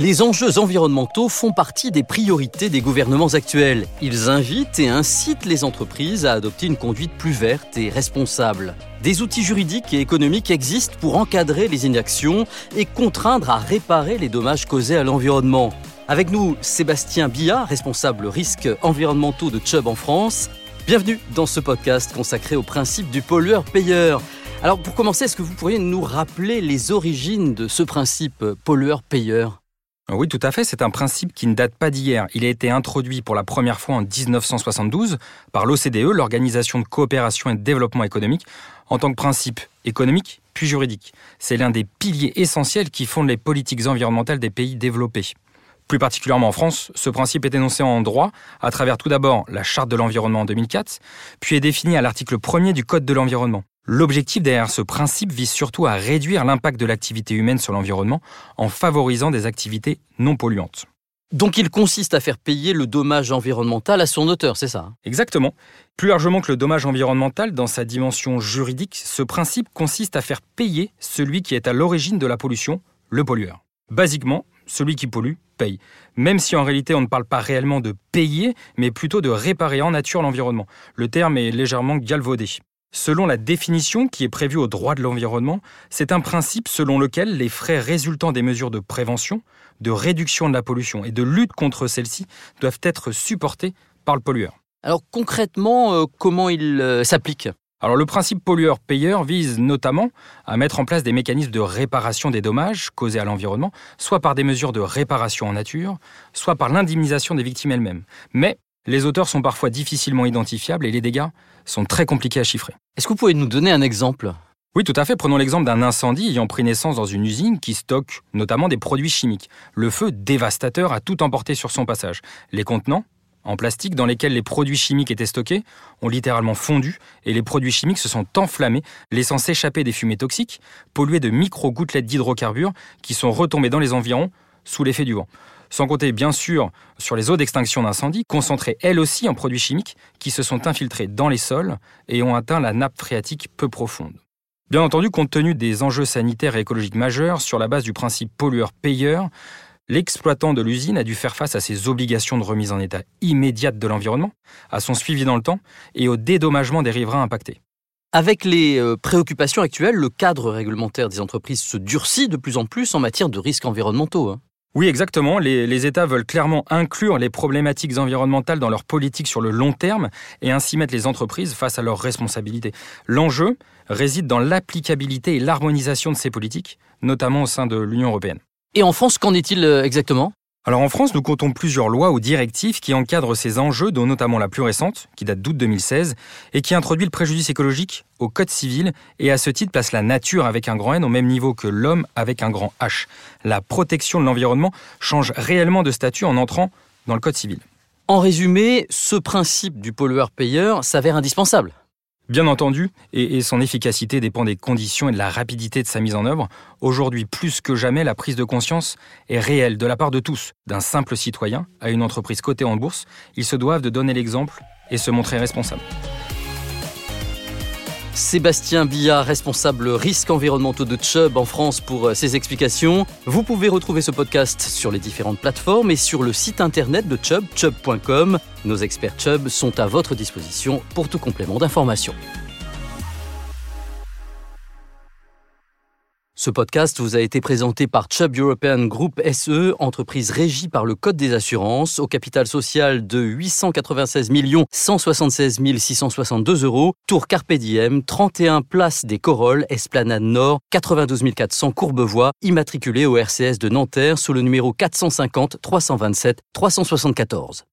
Les enjeux environnementaux font partie des priorités des gouvernements actuels. Ils invitent et incitent les entreprises à adopter une conduite plus verte et responsable. Des outils juridiques et économiques existent pour encadrer les inactions et contraindre à réparer les dommages causés à l'environnement. Avec nous, Sébastien Billard, responsable risques environnementaux de Chubb en France. Bienvenue dans ce podcast consacré au principe du pollueur-payeur. Alors pour commencer, est-ce que vous pourriez nous rappeler les origines de ce principe pollueur-payeur oui, tout à fait. C'est un principe qui ne date pas d'hier. Il a été introduit pour la première fois en 1972 par l'OCDE, l'Organisation de coopération et de développement économique, en tant que principe économique puis juridique. C'est l'un des piliers essentiels qui fondent les politiques environnementales des pays développés. Plus particulièrement en France, ce principe est énoncé en droit à travers tout d'abord la Charte de l'environnement en 2004, puis est défini à l'article 1er du Code de l'environnement. L'objectif derrière ce principe vise surtout à réduire l'impact de l'activité humaine sur l'environnement en favorisant des activités non polluantes. Donc il consiste à faire payer le dommage environnemental à son auteur, c'est ça hein? Exactement. Plus largement que le dommage environnemental, dans sa dimension juridique, ce principe consiste à faire payer celui qui est à l'origine de la pollution, le pollueur. Basiquement, celui qui pollue paye. Même si en réalité on ne parle pas réellement de payer, mais plutôt de réparer en nature l'environnement. Le terme est légèrement galvaudé. Selon la définition qui est prévue au droit de l'environnement, c'est un principe selon lequel les frais résultant des mesures de prévention, de réduction de la pollution et de lutte contre celle-ci doivent être supportés par le pollueur. Alors concrètement, euh, comment il euh, s'applique? Alors le principe pollueur-payeur vise notamment à mettre en place des mécanismes de réparation des dommages causés à l'environnement, soit par des mesures de réparation en nature, soit par l'indemnisation des victimes elles-mêmes. Mais les auteurs sont parfois difficilement identifiables et les dégâts sont très compliqués à chiffrer. Est-ce que vous pouvez nous donner un exemple? Oui, tout à fait. Prenons l'exemple d'un incendie ayant pris naissance dans une usine qui stocke notamment des produits chimiques. Le feu dévastateur a tout emporté sur son passage. Les contenants, en plastique dans lesquels les produits chimiques étaient stockés ont littéralement fondu et les produits chimiques se sont enflammés, laissant s'échapper des fumées toxiques, polluées de micro-gouttelettes d'hydrocarbures qui sont retombées dans les environs sous l'effet du vent sans compter bien sûr sur les eaux d'extinction d'incendie, concentrées elles aussi en produits chimiques qui se sont infiltrés dans les sols et ont atteint la nappe phréatique peu profonde. Bien entendu, compte tenu des enjeux sanitaires et écologiques majeurs, sur la base du principe pollueur-payeur, l'exploitant de l'usine a dû faire face à ses obligations de remise en état immédiate de l'environnement, à son suivi dans le temps et au dédommagement des riverains impactés. Avec les euh, préoccupations actuelles, le cadre réglementaire des entreprises se durcit de plus en plus en matière de risques environnementaux. Oui, exactement. Les, États veulent clairement inclure les problématiques environnementales dans leur politique sur le long terme et ainsi mettre les entreprises face à leurs responsabilités. L'enjeu réside dans l'applicabilité et l'harmonisation de ces politiques, notamment au sein de l'Union européenne. Et en France, qu'en est-il euh, exactement? Alors en France, nous comptons plusieurs lois ou directives qui encadrent ces enjeux, dont notamment la plus récente, qui date d'août 2016, et qui introduit le préjudice écologique au Code civil, et à ce titre place la nature avec un grand N au même niveau que l'homme avec un grand H. La protection de l'environnement change réellement de statut en entrant dans le Code civil. En résumé, ce principe du pollueur-payeur s'avère indispensable. Bien entendu, et, son efficacité dépend des conditions et de la rapidité de sa mise en œuvre. Aujourd'hui, plus que jamais, la prise de conscience est réelle de la part de tous, d'un simple citoyen à une entreprise cotée en bourse. Ils se doivent de donner l'exemple et se montrer responsables. Sébastien Billard, responsable risques environnementaux de Chubb en France pour euh, ses explications. Vous pouvez retrouver ce podcast sur les différentes plateformes et sur le site internet de Chubb, chubb.com. Nos experts Chubb sont à votre disposition pour tout complément d'information. Ce podcast vous a été présenté par Chubb European Group SE, entreprise régie par le Code des assurances, au capital social de 896 176 662 euros, Tour Carpe Diem, 31 Place des Corolles, Esplanade Nord, 92 400 Courbevoie, immatriculé au RCS de Nanterre sous le numéro 450 327 374.